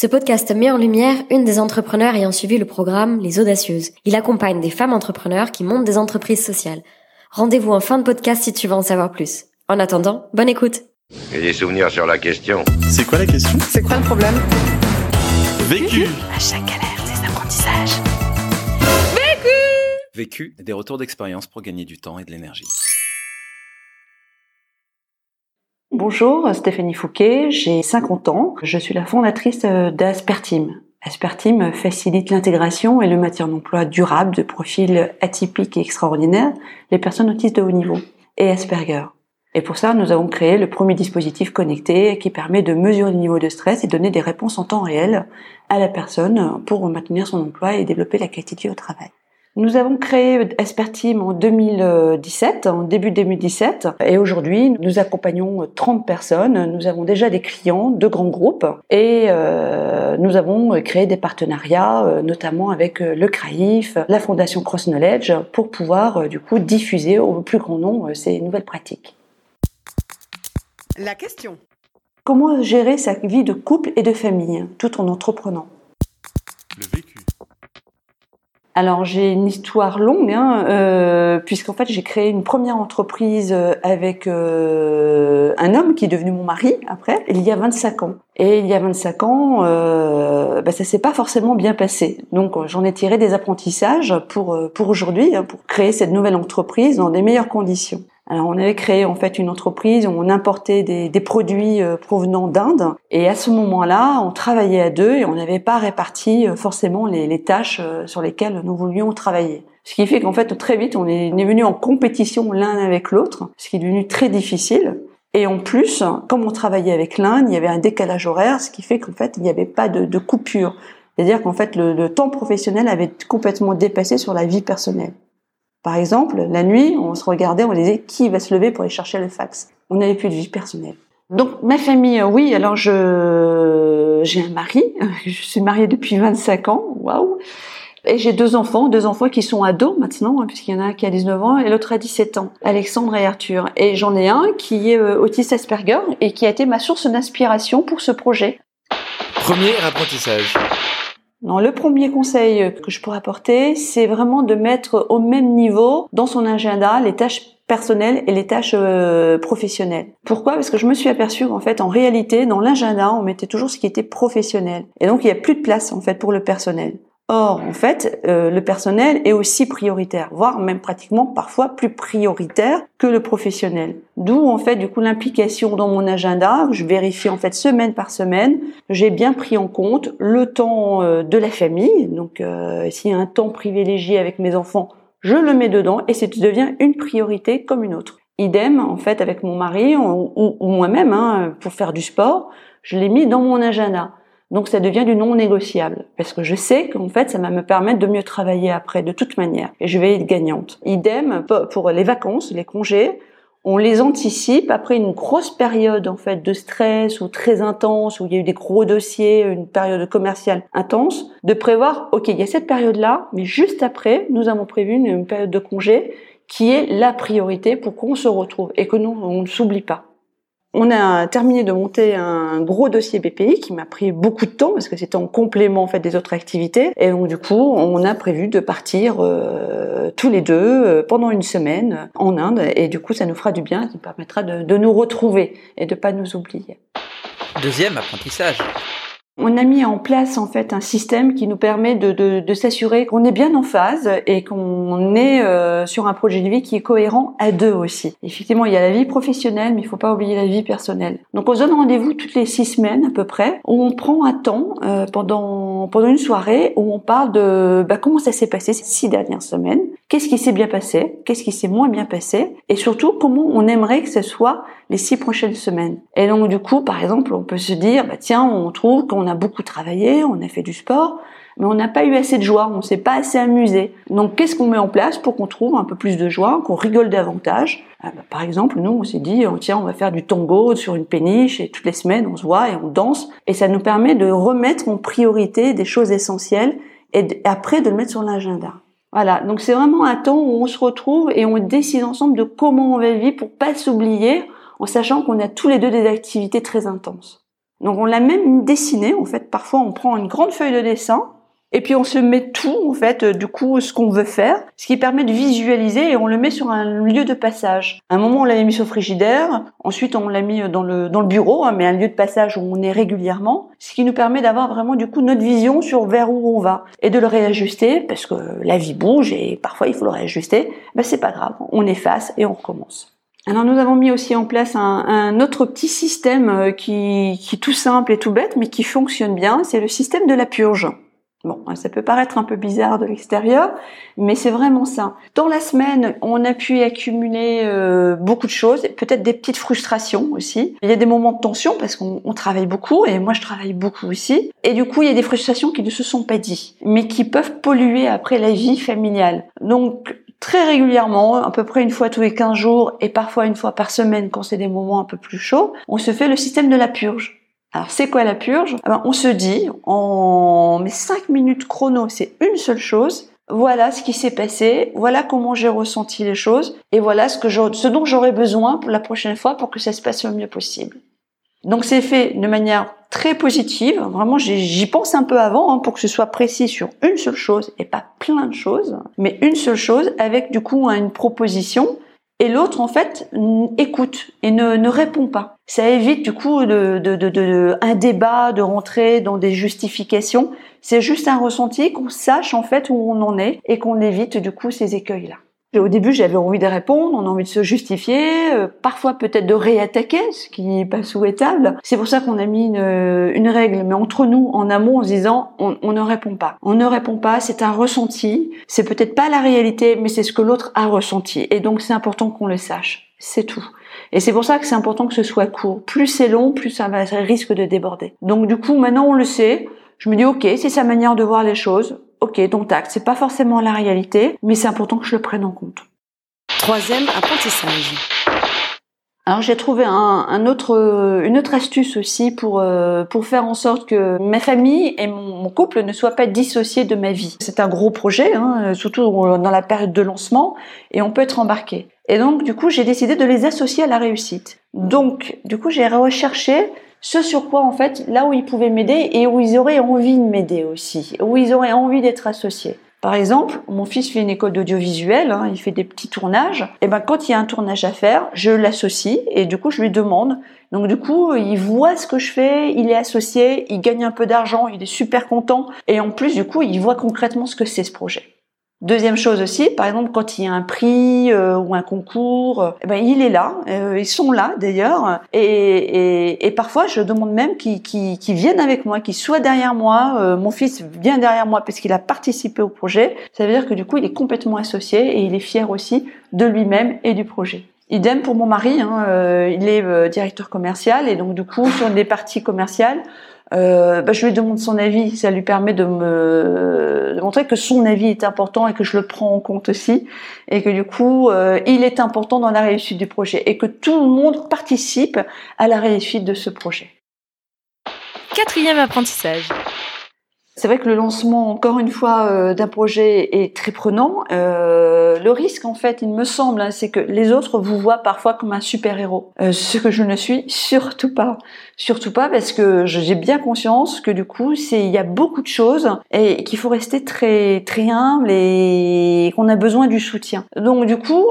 Ce podcast met en lumière une des entrepreneurs ayant suivi le programme Les Audacieuses. Il accompagne des femmes entrepreneurs qui montent des entreprises sociales. Rendez-vous en fin de podcast si tu veux en savoir plus. En attendant, bonne écoute. Et des souvenirs sur la question. C'est quoi la question? C'est quoi le problème? Vécu À chaque galère, des apprentissages. Vécu, des retours d'expérience pour gagner du temps et de l'énergie. Bonjour, Stéphanie Fouquet, j'ai 50 ans. Je suis la fondatrice d'Asperteam. Asperteam facilite l'intégration et le maintien d'emploi durable de profils atypiques et extraordinaires, les personnes autistes de haut niveau et Asperger. Et pour ça, nous avons créé le premier dispositif connecté qui permet de mesurer le niveau de stress et donner des réponses en temps réel à la personne pour maintenir son emploi et développer la qualité au travail. Nous avons créé Asperteam en 2017, en début 2017, et aujourd'hui nous accompagnons 30 personnes. Nous avons déjà des clients de grands groupes et euh, nous avons créé des partenariats, euh, notamment avec euh, le CRAIF, la Fondation Cross Knowledge, pour pouvoir euh, du coup diffuser au plus grand nombre ces nouvelles pratiques. La question. Comment gérer sa vie de couple et de famille tout en entreprenant? Le vécu. Alors j'ai une histoire longue, hein, euh, puisqu'en fait j'ai créé une première entreprise euh, avec euh, un homme qui est devenu mon mari après, il y a 25 ans. Et il y a 25 ans, euh, bah, ça s'est pas forcément bien passé. Donc j'en ai tiré des apprentissages pour pour aujourd'hui, hein, pour créer cette nouvelle entreprise dans des meilleures conditions. Alors on avait créé en fait une entreprise où on importait des, des produits euh, provenant d'Inde et à ce moment-là on travaillait à deux et on n'avait pas réparti euh, forcément les, les tâches euh, sur lesquelles nous voulions travailler. Ce qui fait qu'en fait très vite on est, venu en compétition l'un avec l'autre, ce qui est devenu très difficile. Et en plus, comme on travaillait avec l'Inde, il y avait un décalage horaire, ce qui fait qu'en fait il n'y avait pas de, de coupure. C'est-à-dire qu'en fait le, le temps professionnel avait complètement dépassé sur la vie personnelle. Par exemple, la nuit, on se regardait, on disait qui va se lever pour aller chercher le fax? On n'avait plus de vie personnelle. Donc ma famille, euh, oui, alors je j'ai un mari, je suis mariée depuis 25 ans, waouh. Et j'ai deux enfants, deux enfants qui sont ados maintenant, hein, puisqu'il y en a un qui a 19 ans et l'autre a 17 ans, Alexandre et Arthur. Et j'en ai un qui est euh, autiste Asperger et qui a été ma source d'inspiration pour ce projet. Premier apprentissage. Non, le premier conseil que je pourrais apporter, c'est vraiment de mettre au même niveau dans son agenda les tâches personnelles et les tâches euh, professionnelles. Pourquoi? Parce que je me suis aperçue qu'en fait, en réalité, dans l'agenda, on mettait toujours ce qui était professionnel. Et donc, il n'y a plus de place en fait pour le personnel. Or, en fait, euh, le personnel est aussi prioritaire, voire même pratiquement parfois plus prioritaire que le professionnel. D'où en fait du coup l'implication dans mon agenda. Je vérifie en fait semaine par semaine. J'ai bien pris en compte le temps euh, de la famille. Donc, euh, s'il y a un temps privilégié avec mes enfants, je le mets dedans et ça devient une priorité comme une autre. Idem en fait avec mon mari ou, ou- moi-même hein, pour faire du sport, je l'ai mis dans mon agenda. Donc ça devient du non négociable parce que je sais qu'en fait ça va me permettre de mieux travailler après de toute manière et je vais être gagnante. Idem po- pour les vacances, les congés, on les anticipe après une grosse période en fait de stress ou très intense où il y a eu des gros dossiers, une période commerciale intense, de prévoir OK, il y a cette période-là, mais juste après, nous avons prévu une période de congé qui est la priorité pour qu'on se retrouve et que nous on ne s'oublie pas. On a terminé de monter un gros dossier BPI qui m'a pris beaucoup de temps parce que c'était en complément en fait des autres activités et donc du coup on a prévu de partir euh, tous les deux euh, pendant une semaine en Inde et du coup ça nous fera du bien, ça nous permettra de, de nous retrouver et de pas nous oublier. Deuxième apprentissage. On a mis en place en fait un système qui nous permet de, de, de s'assurer qu'on est bien en phase et qu'on est euh, sur un projet de vie qui est cohérent à deux aussi. Effectivement, il y a la vie professionnelle, mais il faut pas oublier la vie personnelle. Donc on se donne rendez-vous toutes les six semaines à peu près, où on prend un temps euh, pendant pendant une soirée où on parle de bah, comment ça s'est passé ces six dernières semaines, qu'est-ce qui s'est bien passé, qu'est-ce qui s'est moins bien passé, et surtout comment on aimerait que ce soit les six prochaines semaines. Et donc du coup, par exemple, on peut se dire, bah tiens, on trouve qu'on a beaucoup travaillé, on a fait du sport, mais on n'a pas eu assez de joie, on s'est pas assez amusé. Donc qu'est-ce qu'on met en place pour qu'on trouve un peu plus de joie, qu'on rigole davantage? Ah bah, Par exemple, nous, on s'est dit, oh, tiens, on va faire du tango sur une péniche et toutes les semaines, on se voit et on danse, et ça nous permet de remettre en priorité des choses essentielles et après de le mettre sur l'agenda. Voilà, donc c'est vraiment un temps où on se retrouve et on décide ensemble de comment on va vivre pour pas s'oublier, en sachant qu'on a tous les deux des activités très intenses. Donc on l'a même dessiné. En fait, parfois on prend une grande feuille de dessin et puis on se met tout, en fait, euh, du coup, ce qu'on veut faire, ce qui permet de visualiser et on le met sur un lieu de passage. À un moment, on l'avait mis sur frigidaire, ensuite on l'a mis dans le, dans le bureau, hein, mais un lieu de passage où on est régulièrement, ce qui nous permet d'avoir vraiment, du coup, notre vision sur vers où on va et de le réajuster, parce que la vie bouge et parfois il faut le réajuster. Ben, c'est pas grave, on efface et on recommence. Alors nous avons mis aussi en place un, un autre petit système euh, qui, qui est tout simple et tout bête, mais qui fonctionne bien, c'est le système de la purge. Bon, ça peut paraître un peu bizarre de l'extérieur, mais c'est vraiment ça. Dans la semaine, on a pu accumuler euh, beaucoup de choses, peut-être des petites frustrations aussi. Il y a des moments de tension parce qu'on travaille beaucoup et moi je travaille beaucoup aussi. Et du coup, il y a des frustrations qui ne se sont pas dites, mais qui peuvent polluer après la vie familiale. Donc très régulièrement, à peu près une fois tous les 15 jours et parfois une fois par semaine quand c'est des moments un peu plus chauds, on se fait le système de la purge. Alors c'est quoi la purge? Eh ben, On se dit, en mes 5 minutes chrono, c'est une seule chose. Voilà ce qui s'est passé, voilà comment j'ai ressenti les choses, et voilà ce, que ce dont j'aurais besoin pour la prochaine fois pour que ça se passe le mieux possible. Donc c'est fait de manière très positive. Vraiment, j'y pense un peu avant hein, pour que ce soit précis sur une seule chose et pas plein de choses, mais une seule chose avec du coup une proposition et l'autre en fait écoute et ne, ne, répond pas. Ça évite du coup de, de, de, un débat, de rentrer dans des justifications. C'est juste un ressenti qu'on sache en fait où on en est et qu'on évite du coup ces Au début, j'avais envie de répondre, on a envie de se justifier, euh, parfois peut-être de réattaquer, ce qui n'est pas souhaitable. C'est pour ça qu'on a mis une, une, règle, mais entre nous, en amont, en se disant, on, on ne répond pas. On ne répond pas, c'est un ressenti, c'est peut-être pas la réalité, mais c'est ce que l'autre a ressenti. Et donc, c'est important qu'on le sache. C'est tout. Et c'est pour ça que c'est important que ce soit court. Plus c'est long, plus ça risque de déborder. Donc du coup, maintenant on le sait. Je me dis, ok, c'est sa manière de voir les choses ok, donc tac, c'est pas forcément la réalité, mais c'est important que je le prenne en compte. Troisième apprentissage. Alors j'ai trouvé un, un, autre, une autre astuce aussi pour euh, pour faire en sorte que ma famille et mon, mon, couple ne soient pas dissociés de ma vie. C'est un gros projet, hein, surtout dans la période de lancement, et on peut être embarqué. Et donc du coup j'ai décidé de les associer à la réussite. Donc du coup j'ai recherché ce sur quoi en fait, là où ils pouvaient m'aider et où ils auraient envie de m'aider aussi, où ils auraient envie d'être associés. Par exemple, mon fils fait une école d'audiovisuel, hein, il fait des petits tournages. Et ben quand il y a un tournage à faire, je l'associe et du coup je lui demande. Donc du coup, il voit ce que je fais, il est associé, il gagne un peu d'argent, il est super content et en plus du coup, il voit concrètement ce que c'est ce projet. Deuxième chose aussi, par exemple, quand il y a un prix euh, ou un concours, euh, eh ben, il est là, euh, ils sont là d'ailleurs, et, et, et, parfois je demande même qu'ils viennent avec moi, qu'ils soient derrière moi. mon fils vient derrière moi parce qu'il a participé au projet. Ça veut dire que du coup, il est complètement associé et il est fier aussi de lui-même et du projet. Idem pour mon mari, hein, il est directeur commercial et donc du coup sur des parties commerciales, euh, bah, je lui demande son avis. Ça lui permet de me de montrer que son avis est important et que je le prends en compte aussi, et que du coup, euh, il est important dans la réussite du projet et que tout le monde participe à la réussite de ce projet. Quatrième apprentissage. C'est vrai que le lancement, encore une fois, euh, d'un projet est très prenant. Euh, le risque, en fait, il me semble, hein, c'est que les autres vous voient parfois comme un super-héros. Euh, ce que je ne suis surtout pas. Surtout pas parce que j'ai bien conscience que du coup, il y a beaucoup de choses et qu'il faut rester très très humble et qu'on a besoin du soutien. Donc du coup,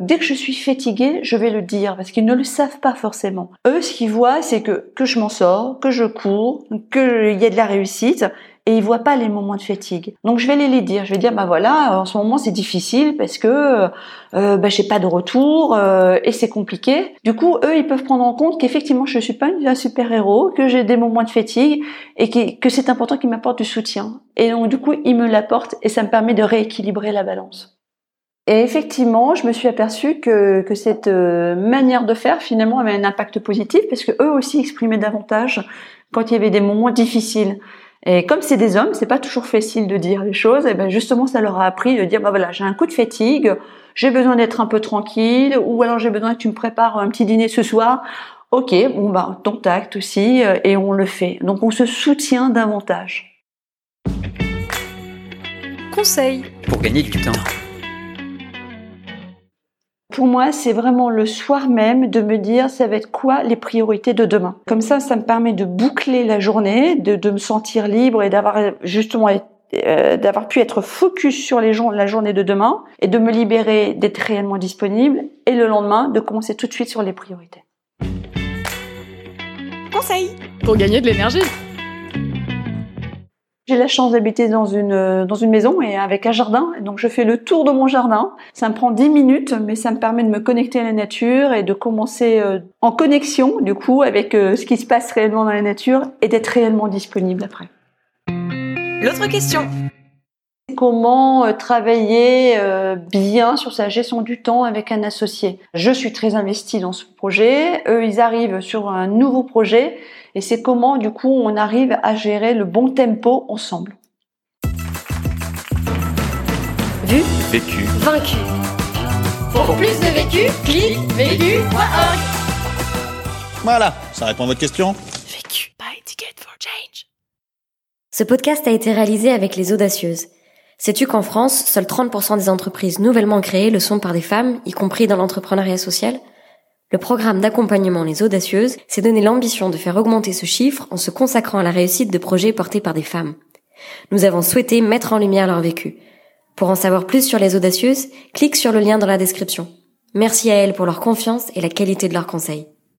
dès que je suis fatiguée, je vais le dire parce qu'ils ne le savent pas forcément. Eux, ce qu'ils voient, c'est que que je m'en sors, que je cours, qu'il y a de la réussite et ils voient pas les moments de fatigue. Donc je vais les les dire, je vais dire bah voilà, en ce moment c'est difficile parce que euh, bah, j'ai pas de retour euh, et c'est compliqué. Du coup, eux ils peuvent prendre en compte qu'effectivement je suis pas un super héros, que j'ai des moments de fatigue et que, que c'est important qu'ils m'apportent du soutien. Et donc du coup ils me l'apportent et ça me permet de rééquilibrer la balance. Et effectivement, je me suis aperçue que, que cette euh, manière de faire finalement avait un impact positif parce que eux aussi exprimaient davantage quand il y avait des moments difficiles. Et comme c'est des hommes, c'est pas toujours facile de dire les choses. Et ben justement, ça leur a appris de dire bah voilà, j'ai un coup de fatigue, j'ai besoin d'être un peu tranquille, ou alors j'ai besoin que tu me prépares un petit dîner ce soir. Ok, bon bah ton tact aussi, euh, et on le fait. Donc on se soutient davantage. Conseil pour gagner du temps. Pour moi, c'est vraiment le soir même de me dire ça va être quoi les priorités de demain. Comme ça, ça me permet de boucler la journée, de, de me sentir libre et d'avoir justement euh, d'avoir pu être focus sur les jours, la journée de demain et de me libérer d'être réellement disponible et le lendemain de commencer tout de suite sur les priorités. Conseil pour gagner de l'énergie. J'ai la chance d'habiter dans une euh, dans une maison et avec un jardin, donc je fais le tour de mon jardin. Ça me prend 10 minutes, mais ça me permet de me connecter à la nature et de commencer euh, en connexion du coup avec euh, ce qui se passe réellement dans la nature et d'être réellement disponible après. L'autre question. Comment travailler bien sur sa gestion du temps avec un associé Je suis très investie dans ce projet. Eux, ils arrivent sur un nouveau projet et c'est comment du coup on arrive à gérer le bon tempo ensemble. Vu, Vécu. vaincu. Pour plus de vécu, clique vécu.org. Voilà, ça répond à votre question Vécu. Buy ticket for change. Ce podcast a été réalisé avec les audacieuses. Sais-tu qu'en France, seuls 30% des entreprises nouvellement créées le sont par des femmes, y compris dans l'entrepreneuriat social? Le programme d'accompagnement Les Audacieuses s'est donné l'ambition de faire augmenter ce chiffre en se consacrant à la réussite de projets portés par des femmes. Nous avons souhaité mettre en lumière leur vécu. Pour en savoir plus sur Les Audacieuses, clique sur le lien dans la description. Merci à elles pour leur confiance et la qualité de leurs conseils.